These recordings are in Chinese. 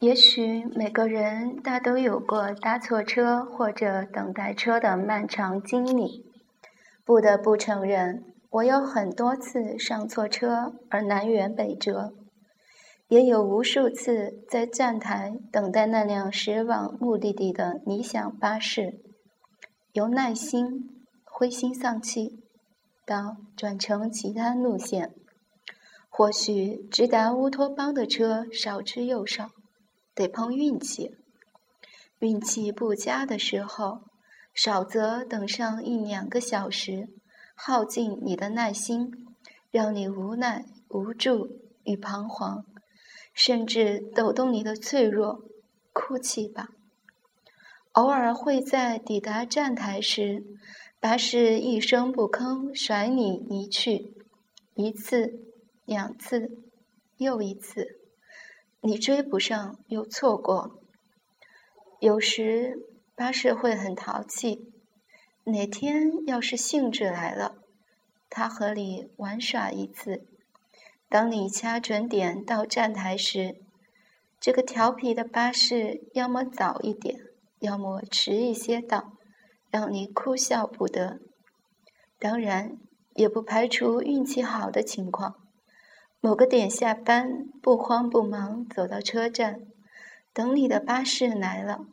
也许每个人大都有过搭错车或者等待车的漫长经历。不得不承认，我有很多次上错车而南辕北辙，也有无数次在站台等待那辆驶往目的地的理想巴士，由耐心、灰心丧气，到转乘其他路线。或许直达乌托邦的车少之又少。得碰运气，运气不佳的时候，少则等上一两个小时，耗尽你的耐心，让你无奈、无助与彷徨，甚至抖动你的脆弱，哭泣吧。偶尔会在抵达站台时，巴士一声不吭甩你离去，一次、两次，又一次。你追不上又错过，有时巴士会很淘气。哪天要是兴致来了，他和你玩耍一次。当你掐准点到站台时，这个调皮的巴士要么早一点，要么迟一些到，让你哭笑不得。当然，也不排除运气好的情况。某个点下班，不慌不忙走到车站，等你的巴士来了，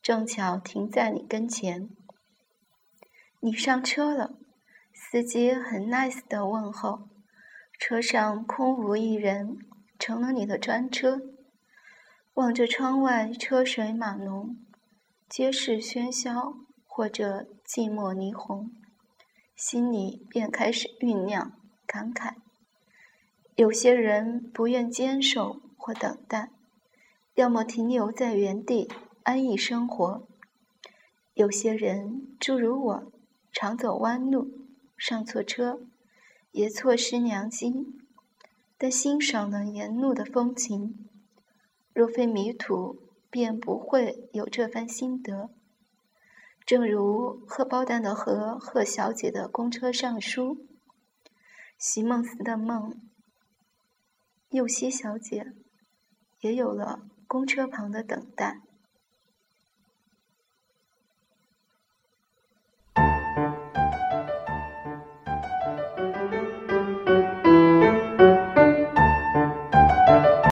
正巧停在你跟前。你上车了，司机很 nice 的问候，车上空无一人，成了你的专车。望着窗外车水马龙，街市喧嚣或者寂寞霓虹，心里便开始酝酿感慨。有些人不愿坚守或等待，要么停留在原地安逸生活；有些人，诸如我，常走弯路，上错车，也错失良机，但欣赏了沿路的风情。若非迷途，便不会有这番心得。正如贺包蛋的和贺小姐的公车上书，席梦思的梦。右西小姐也有了公车旁的等待。